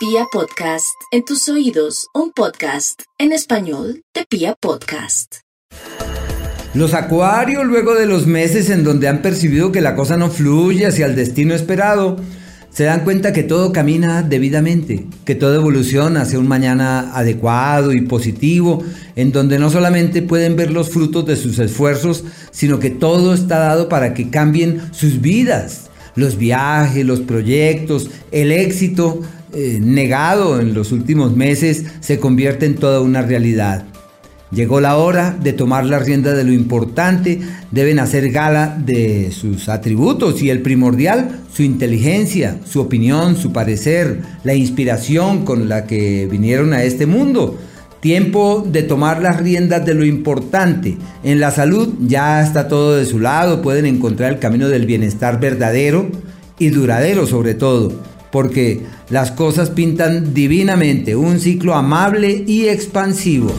Pia Podcast, en tus oídos, un podcast en español de Pia Podcast. Los acuarios, luego de los meses en donde han percibido que la cosa no fluye hacia el destino esperado, se dan cuenta que todo camina debidamente, que todo evoluciona hacia un mañana adecuado y positivo, en donde no solamente pueden ver los frutos de sus esfuerzos, sino que todo está dado para que cambien sus vidas. Los viajes, los proyectos, el éxito eh, negado en los últimos meses se convierte en toda una realidad. Llegó la hora de tomar la rienda de lo importante, deben hacer gala de sus atributos y el primordial, su inteligencia, su opinión, su parecer, la inspiración con la que vinieron a este mundo. Tiempo de tomar las riendas de lo importante. En la salud ya está todo de su lado, pueden encontrar el camino del bienestar verdadero y duradero sobre todo, porque las cosas pintan divinamente, un ciclo amable y expansivo.